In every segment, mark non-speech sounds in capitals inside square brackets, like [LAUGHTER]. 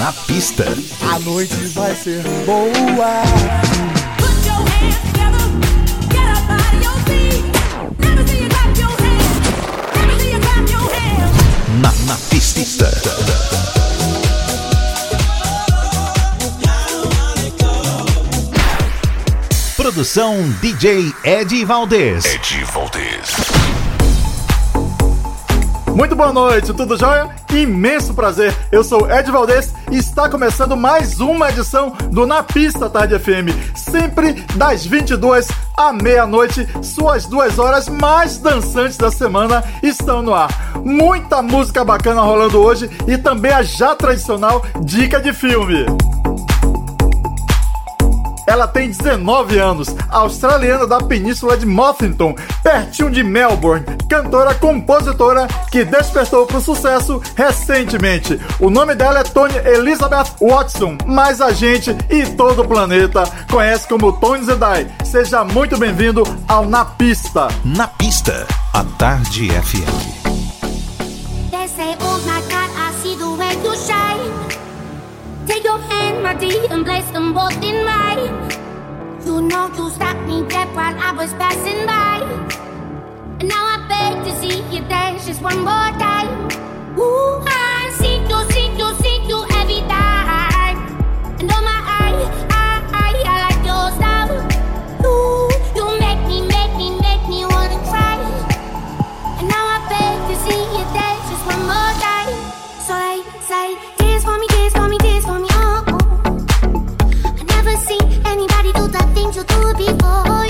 Na pista. A noite vai ser boa. Na, na pista. Produção DJ Ed Valdez. Ed Valdez. Muito boa noite, tudo jóia? Imenso prazer, eu sou Ed Valdez está começando mais uma edição do Na Pista Tarde FM, sempre das 22 à meia-noite, suas duas horas mais dançantes da semana estão no ar. Muita música bacana rolando hoje e também a já tradicional dica de filme. Ela tem 19 anos, australiana da península de Mothington, pertinho de Melbourne, cantora, compositora que despertou para o sucesso recentemente. O nome dela é Tony Elizabeth Watson, mas a gente e todo o planeta conhece como Tony Zedai. Seja muito bem-vindo ao Na Pista. Na Pista, a Tarde FM. Dear, and place them both in mine. You know you stopped me dead while I was passing by. And now I beg to see you dance just one more time. Ooh, I do the things you do before.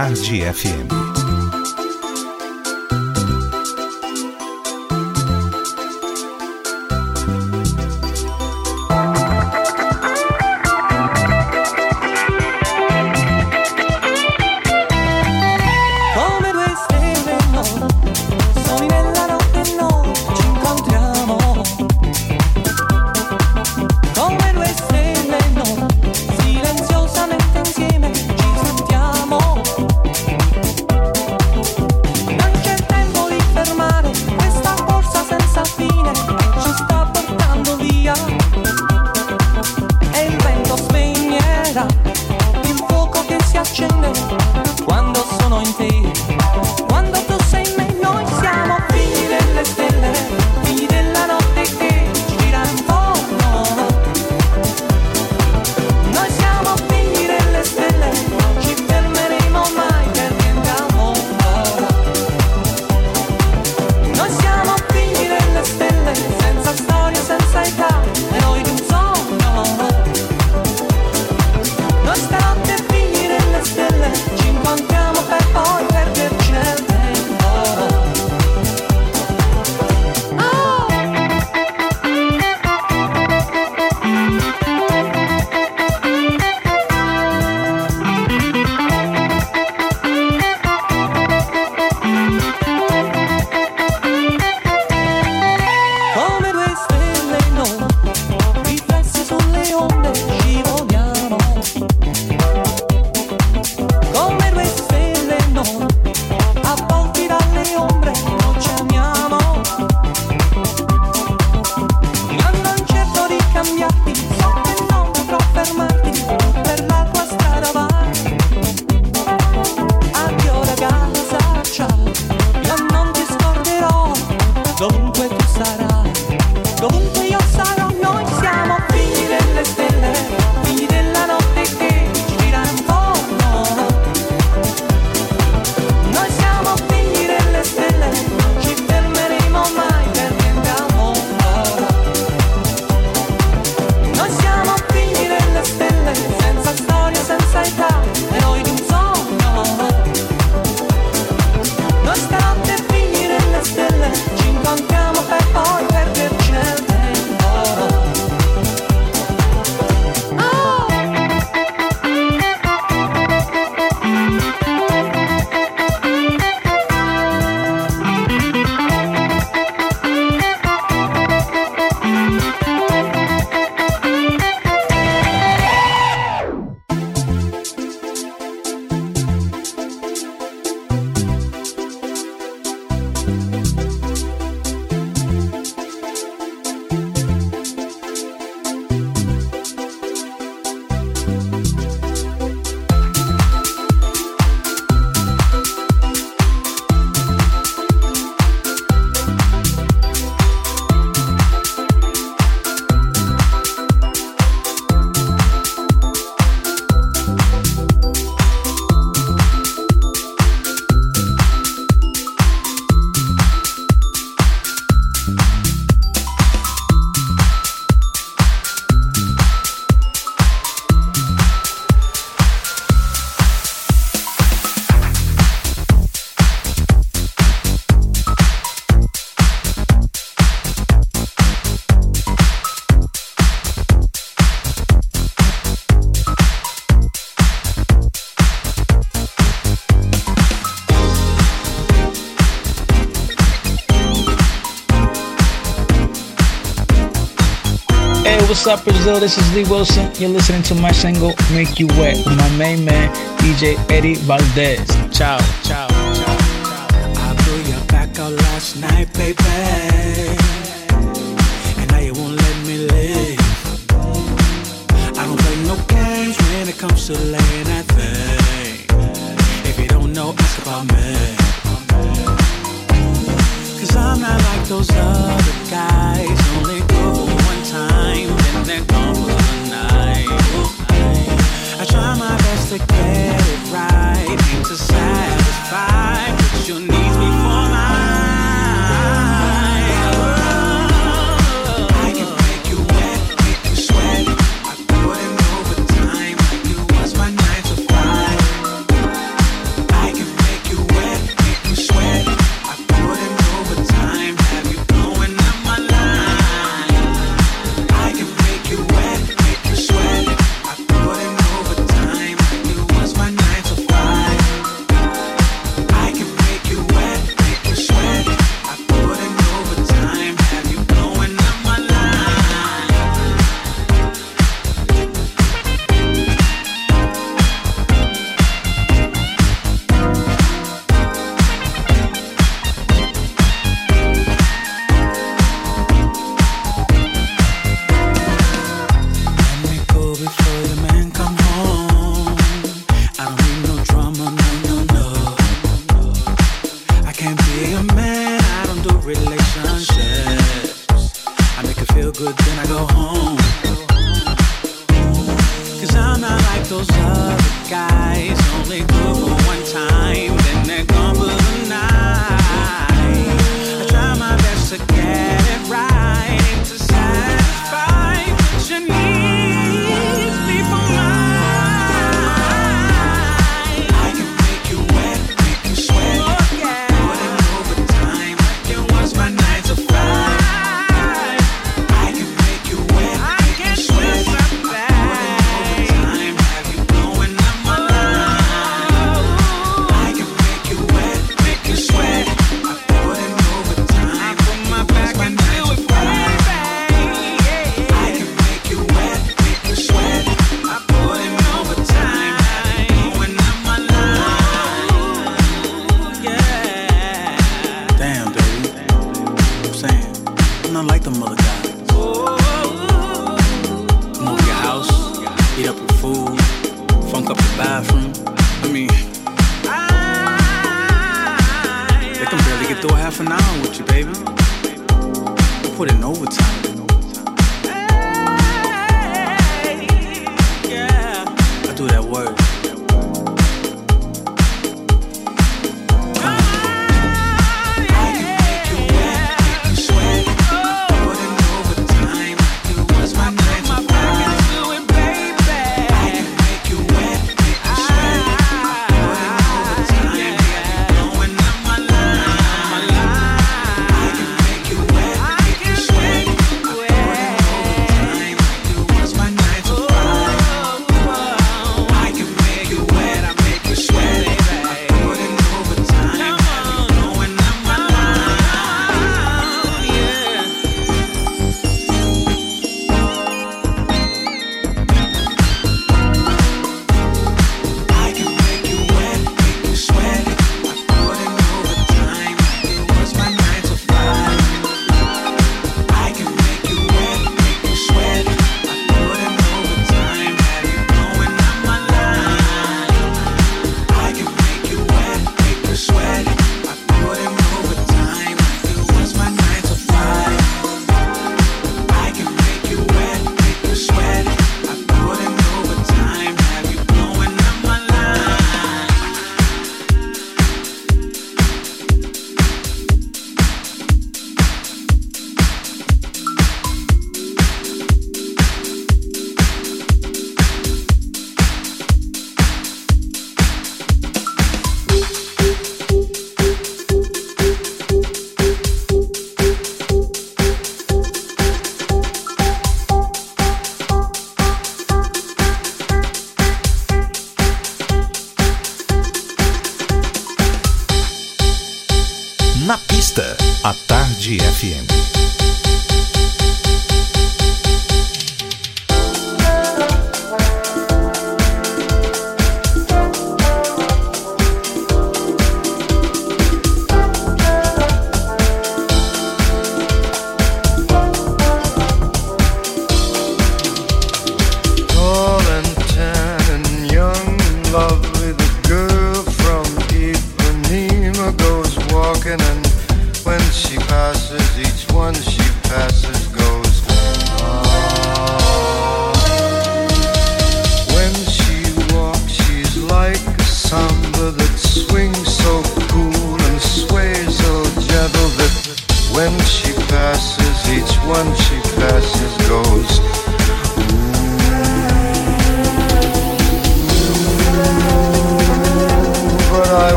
Tarde what's up, Brazil? This is Lee Wilson. You're listening to my single Make You Wet with my main man, DJ Eddie Valdez. Ciao, ciao, ciao. I blew your back out last night, baby. And now you won't let me live. I don't play no games when it comes to laying. If you don't know, ask about me. Cause I'm not like those other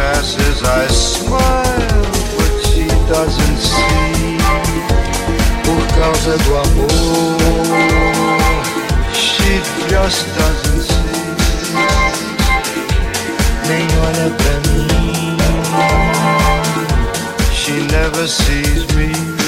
passes I smile, but she doesn't see. Por causa do amor She just doesn't see. Nem olha pra mim. She never sees me.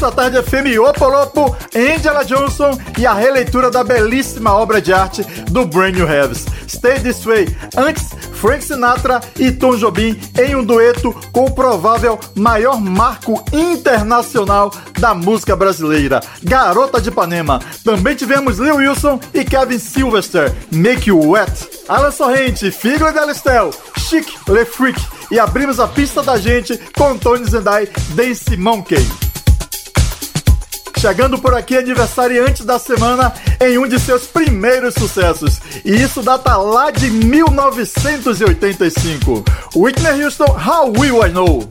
Na pista Tarde FM Opolopo, Angela Johnson e a releitura da belíssima obra de arte do Brand New Heaves. Stay This Way. Antes, Frank Sinatra e Tom Jobim em um dueto com o provável maior marco internacional da música brasileira, Garota de Ipanema. Também tivemos Lil Wilson e Kevin Sylvester, Make You Wet. Alan Sorrente, Figo e Delistel, Chic Le Freak. E abrimos a pista da gente com Tony Zendai, Dance Monkey. Chegando por aqui, aniversariante da semana em um de seus primeiros sucessos. E isso data lá de 1985. Whitney Houston, How Will I Know?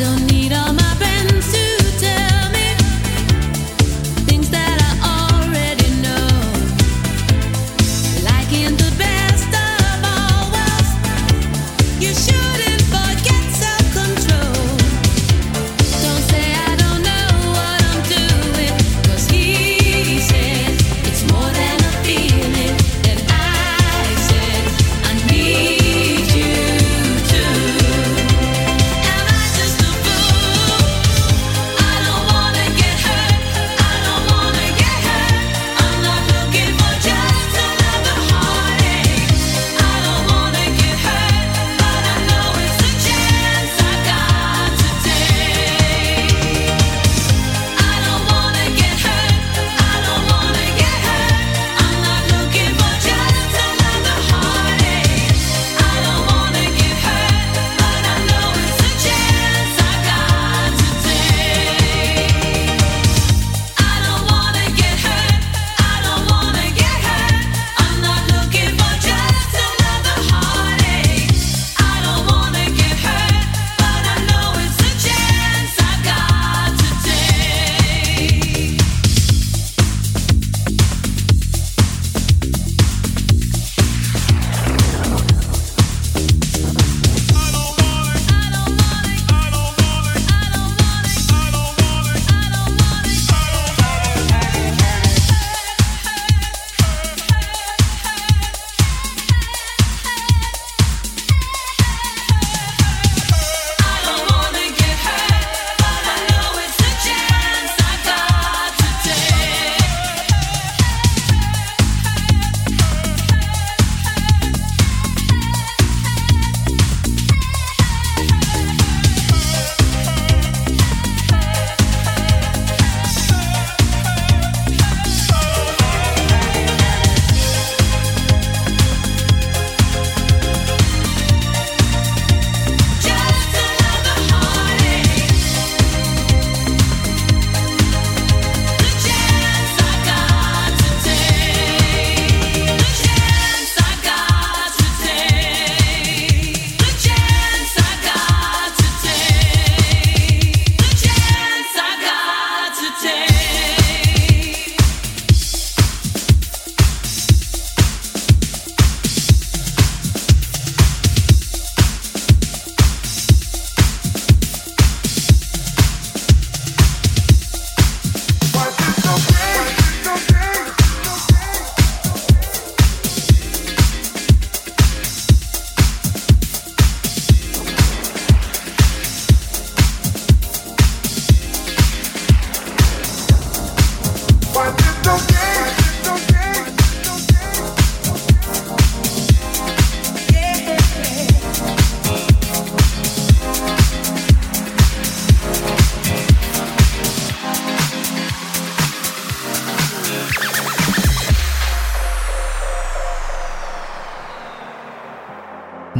don't need all my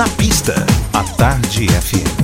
Na pista, à tarde FM.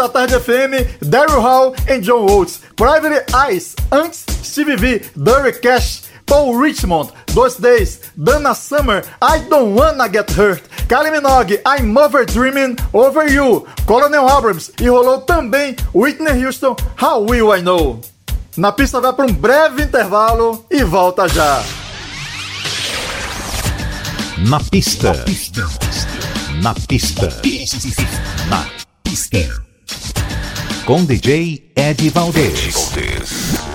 Da Tarde FM, Daryl Hall e John Oates. Private Eyes, antes Stevie V, Dirty Cash, Paul Richmond, Dois Days, Dana Summer, I Don't Wanna Get Hurt, Kylie Minogue, I'm Over Dreaming Over You, Colonel Abrams e rolou também Whitney Houston, How Will I Know. Na pista vai para um breve intervalo e volta já. Na pista. Na pista. Na pista. Com DJ Ed Valdez.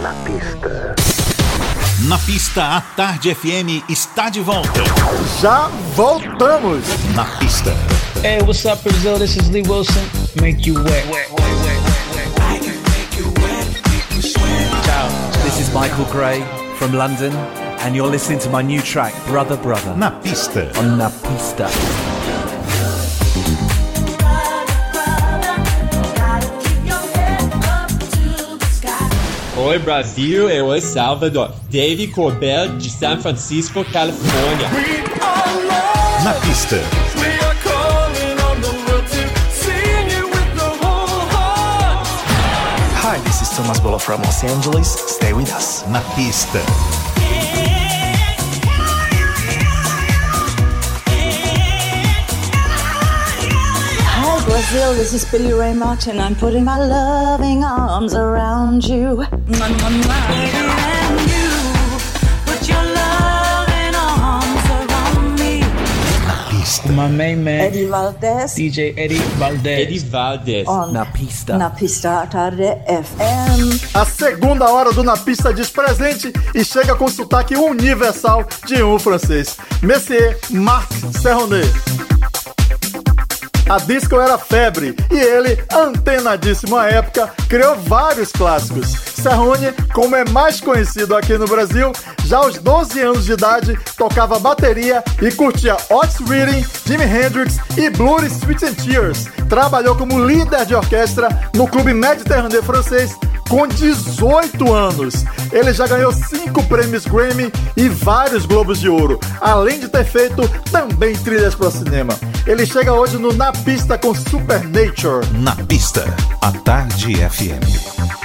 Na pista. Na pista, a Tarde FM está de volta. Já voltamos. Na pista. Hey, what's up, Brazil? This is Lee Wilson. Make you wet. Ciao. This is Michael Gray from London, and you're listening to my new track, Brother Brother, Na pista. on Na Pista. Oi Brasil, eu sou Salvador. Dave Colbert de San Francisco, Califórnia. Na pista. Hi, this is Thomas Bolo from Los Angeles. Stay with us. Na pista. Brazil, this is Billy Ray Martin. I'm putting my loving arms around you. Mwah, mwah. And you put your loving arms around me. My main man, Eddie Valdez. DJ Eddie Valdez. Eddie Valdez. On Na pista. Na pista tarde FM. A segunda hora do Na Pista diz presente e chega com sotaque universal de um francês. Monsieur Marc Serronet. A disco era febre e ele, antenadíssimo à época, criou vários clássicos. Serrone, como é mais conhecido aqui no Brasil, já aos 12 anos de idade tocava bateria e curtia Otis Reading, Jimi Hendrix e Blue Sweet and Tears. Trabalhou como líder de orquestra no clube Mediterrâneo francês com 18 anos. Ele já ganhou 5 prêmios Grammy e vários Globos de Ouro, além de ter feito também trilhas para cinema. Ele chega hoje no Na Pista com Supernature. Na pista, a Tarde FM.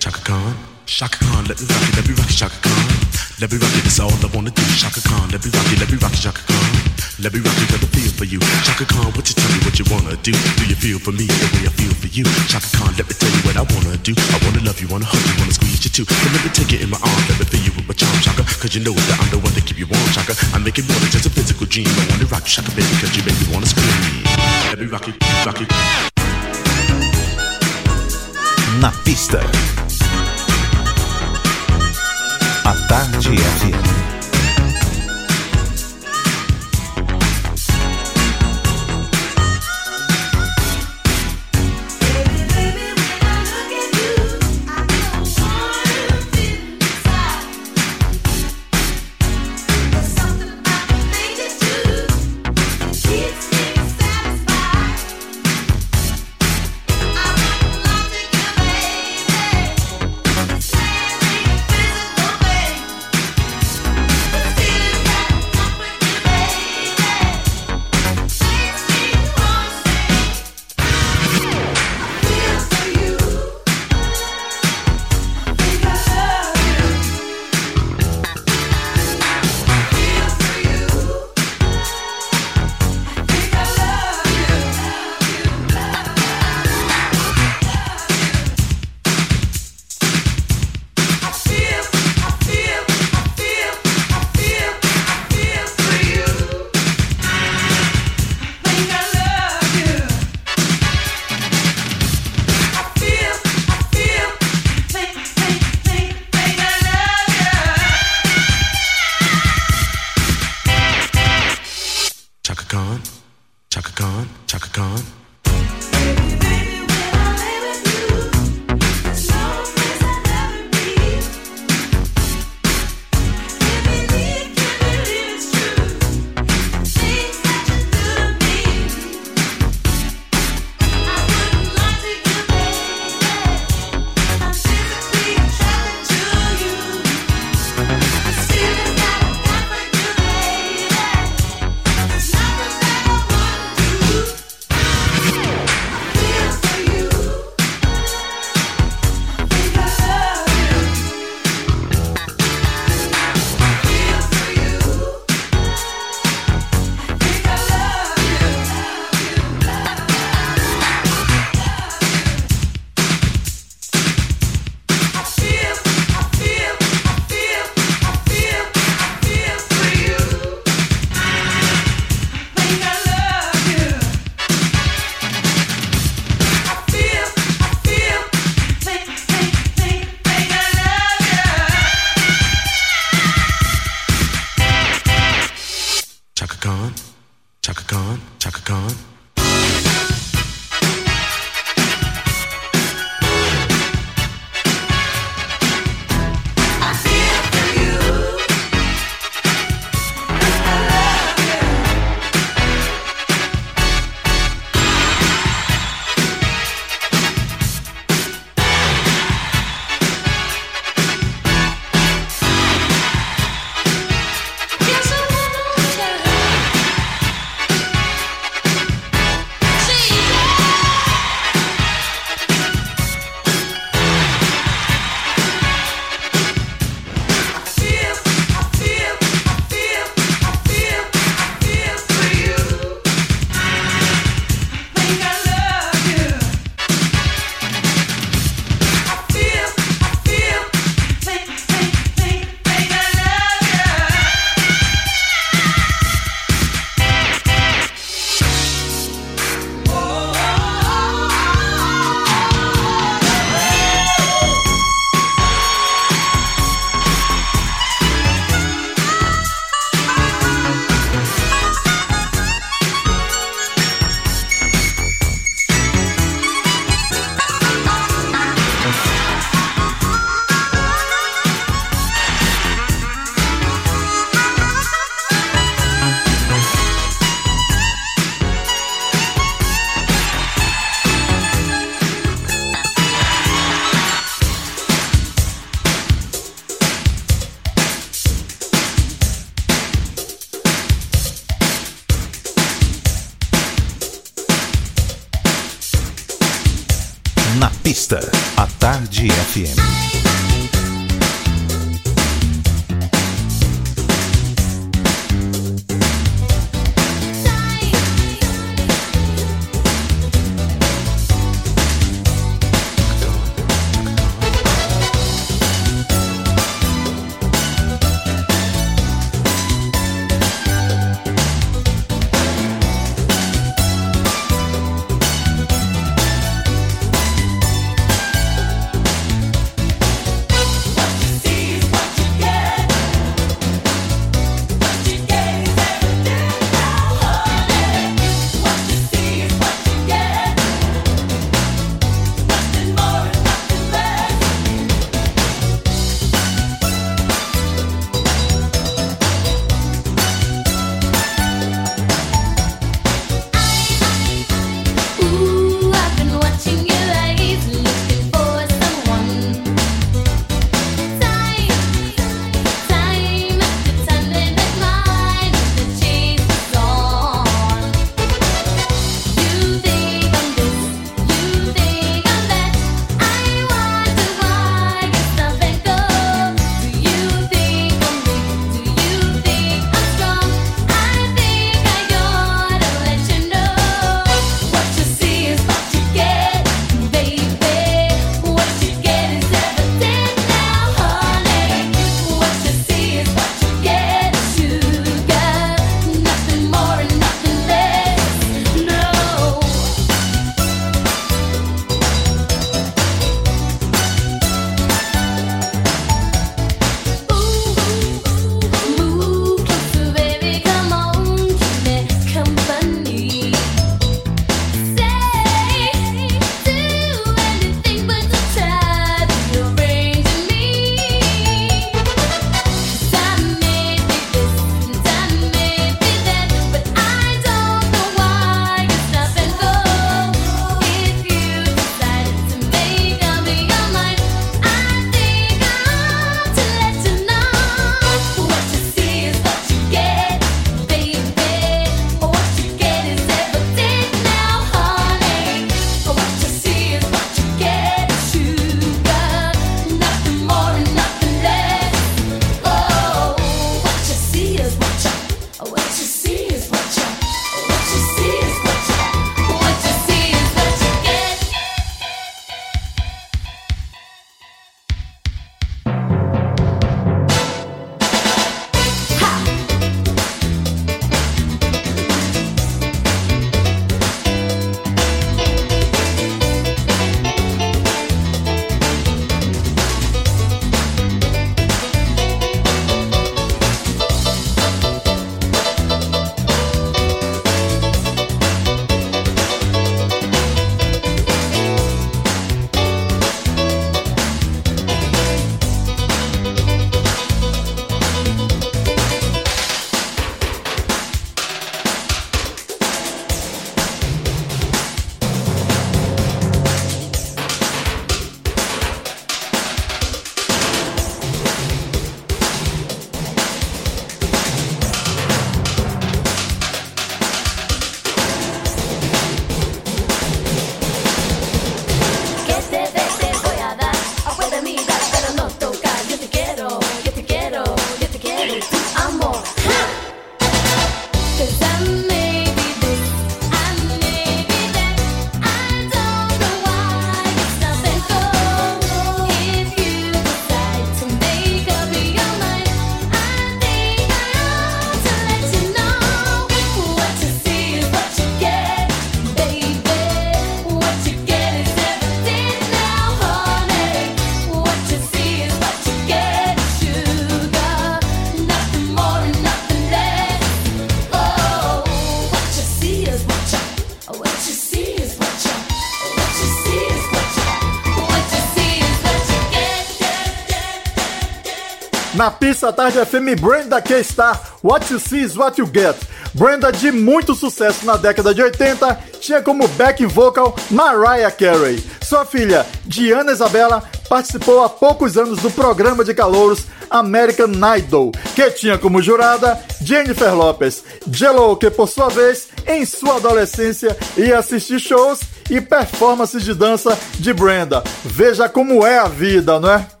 Terça tarde FM Brenda K Star What You See is What You Get. Brenda de muito sucesso na década de 80 tinha como back vocal Mariah Carey. Sua filha, Diana Isabela, participou há poucos anos do programa de calouros American Idol, que tinha como jurada Jennifer Lopez. Jello, que por sua vez, em sua adolescência, ia assistir shows e performances de dança de Brenda. Veja como é a vida, não é?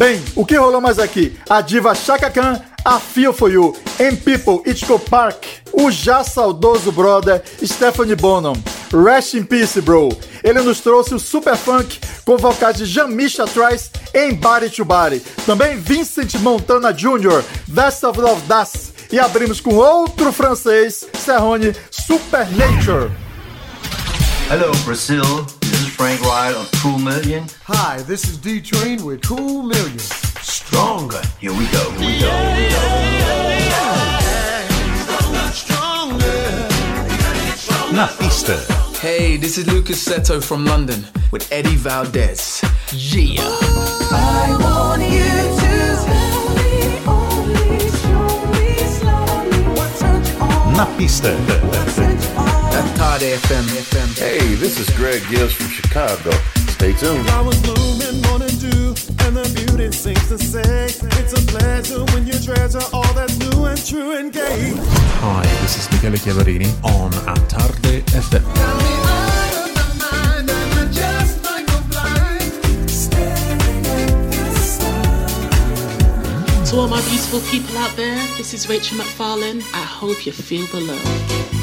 Bem, o que rolou mais aqui? A diva Chaka Khan, A Feel For You, em People, Itco Park, o já saudoso brother Stephanie Bonham, Rest in Peace, bro. Ele nos trouxe o Super Funk com vocais de Jean-Misha Trice em Body to Body. Também Vincent Montana Jr., Best of Love Das. E abrimos com outro francês, Serrone, Supernature. Hello, Brazil. This is Frank Wright of Cool Million. Hi, this is D Train with Cool Million. Stronger. Here we go. Here we go. Here we go. Na pista. Hey, this is Lucas Seto from London with Eddie Valdez. Yeah. I want you to tell me only, show me slowly what turns you on. Na pista. At Tarde FM. Hey, this is Greg Gibbs from Chicago. Stay tuned. Flowers bloom in morning dew, and the beauty sings to say, It's a pleasure when you treasure all that's new and true and gay. Hi, this is Michele Chiavarini on A Tarde FM. To all my beautiful people out there, this is Rachel McFarlane. I hope you feel the love.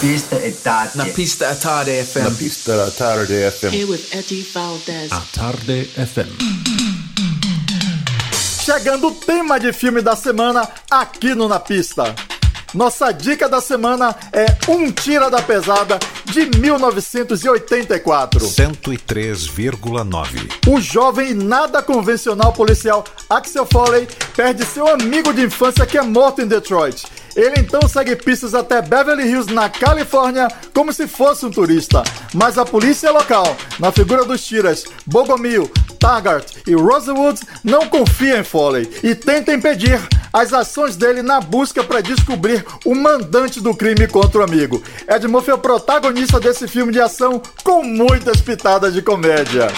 Pista è tarde. Na pista a Tarde FM. Na pista da Tarde FM. Here with Eddie Valdez. A Tarde FM. Chegando o tema de filme da semana aqui no Na Pista. Nossa dica da semana é Um Tira da Pesada de 1984. 103,9. O jovem e nada convencional policial Axel Foley perde seu amigo de infância que é morto em Detroit. Ele então segue pistas até Beverly Hills, na Califórnia, como se fosse um turista. Mas a polícia local, na figura dos tiras Bogomil, Taggart e Rosewood, não confia em Foley e tenta impedir as ações dele na busca para descobrir o mandante do crime contra o amigo. Ed Murphy é o protagonista desse filme de ação com muitas pitadas de comédia.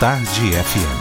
Tarde FM.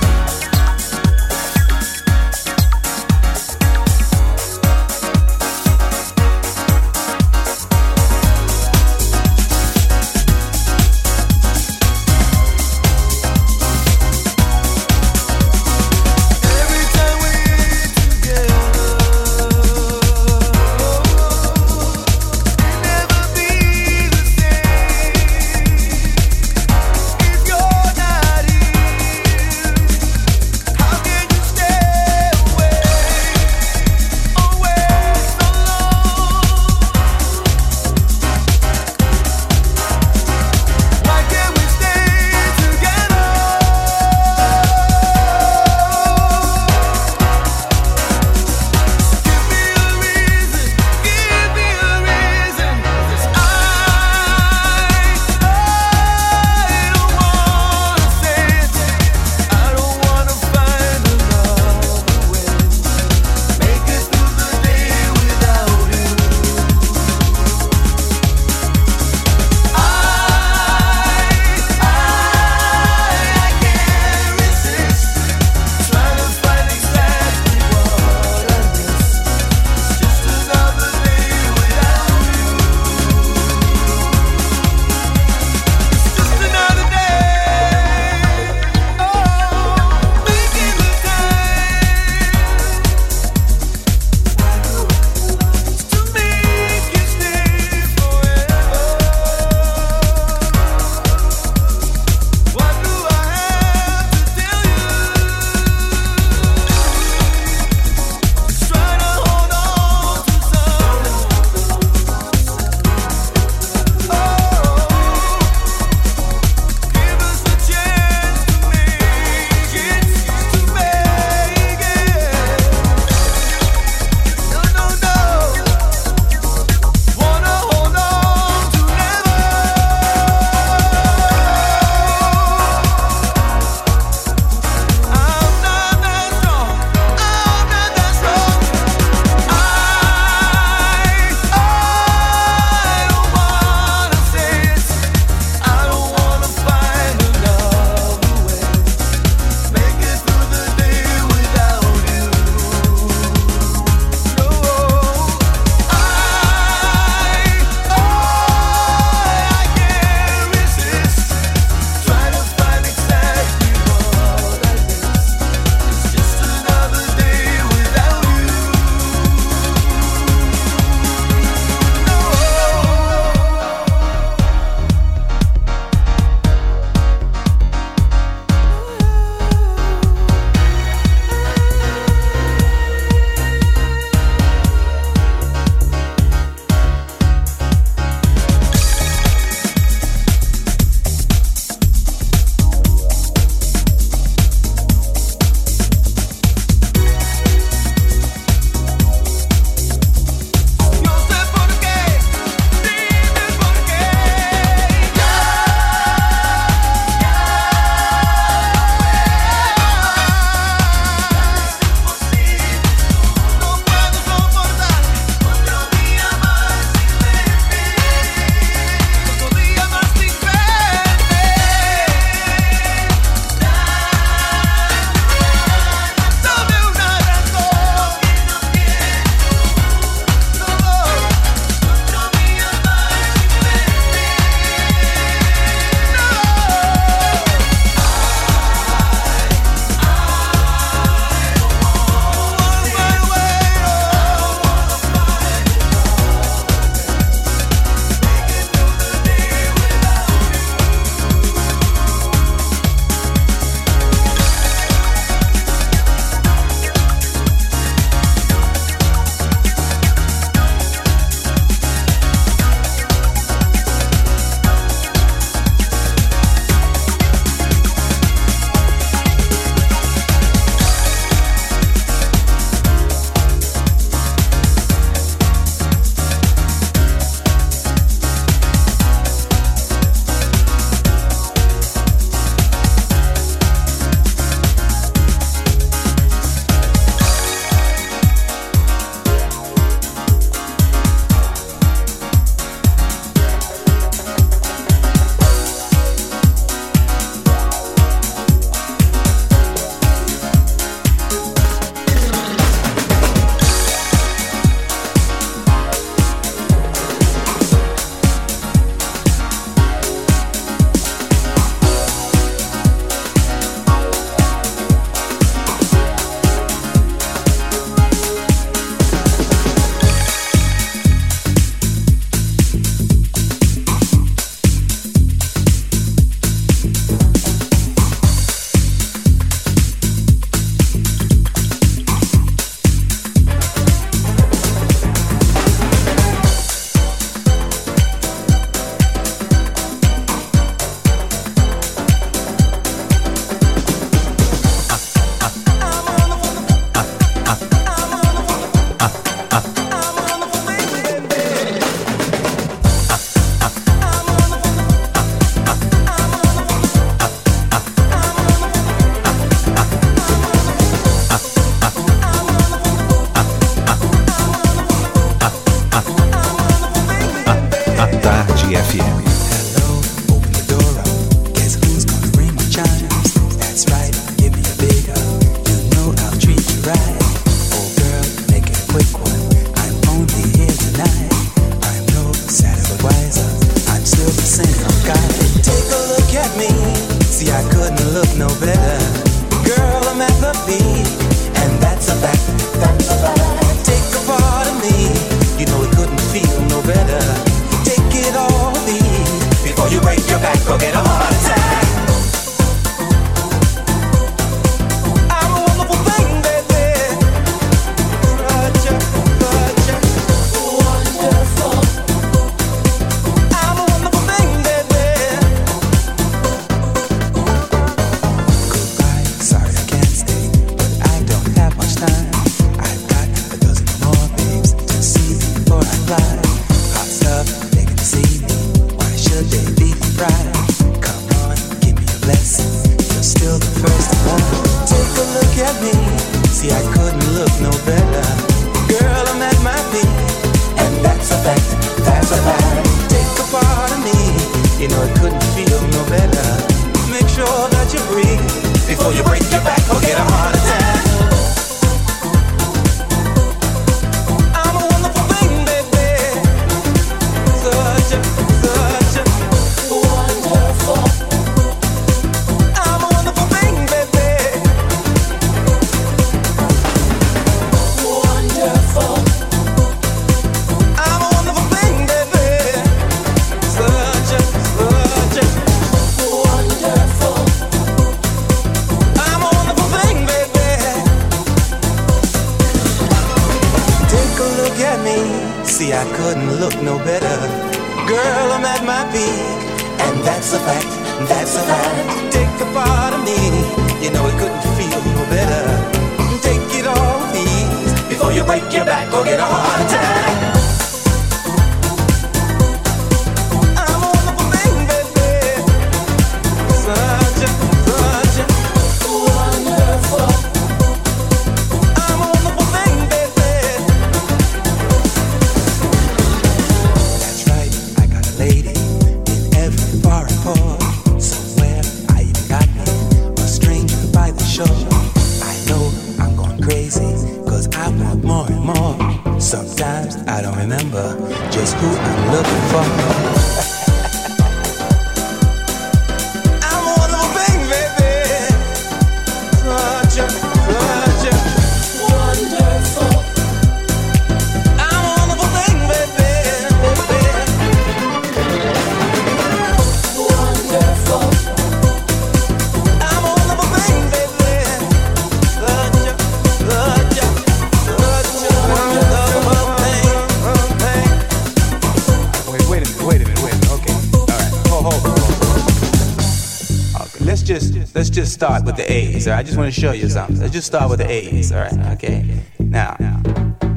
Just start with the A's. All right, I just want to show you something. Let's just start with the A's. All right, okay. Now,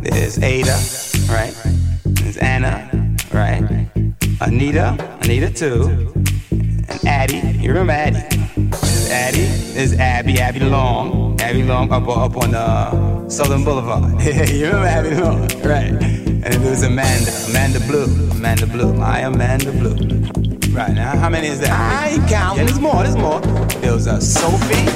there's Ada, right? There's Anna, right? Anita, Anita too, and Addie. You remember Addie? There's Addie. There's Abby, Abby Long, Abby Long up up on uh, Southern Boulevard. [LAUGHS] you remember Abby Long, right? And then there's Amanda, Amanda Blue, Amanda Blue, my Amanda Blue. Right now, how many is that? I ain't counting. There's more. There's more. deusa é Sophie.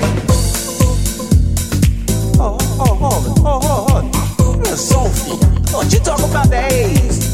Oh, oh, oh, oh, oh, oh. É Sophie, não te toco pra 10.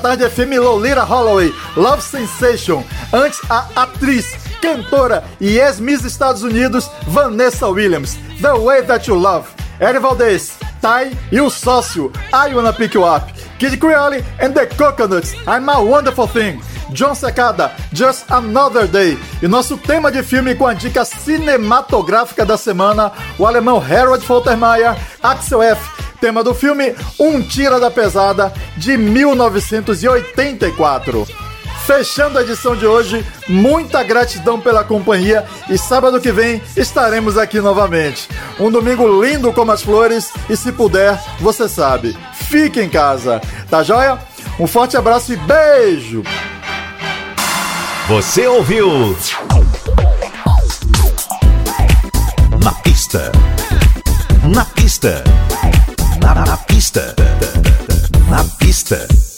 Tarde FM Lolita Holloway, Love Sensation. Antes a atriz, cantora e ex-Miss Estados Unidos, Vanessa Williams, The Way That You Love. Eri Valdez, Ty e o sócio, I Wanna Pick You Up. Kid Creole and the Coconuts, I'm a Wonderful Thing. John Secada, Just Another Day. E nosso tema de filme com a dica cinematográfica da semana, o alemão Harold Faltermeyer, Axel F. Tema do filme Um Tira da Pesada, de 1984. Fechando a edição de hoje, muita gratidão pela companhia e sábado que vem estaremos aqui novamente. Um domingo lindo como as flores e se puder, você sabe, fique em casa, tá joia? Um forte abraço e beijo! Você ouviu? Na pista. Na pista. Na, na, na pista. Mixta.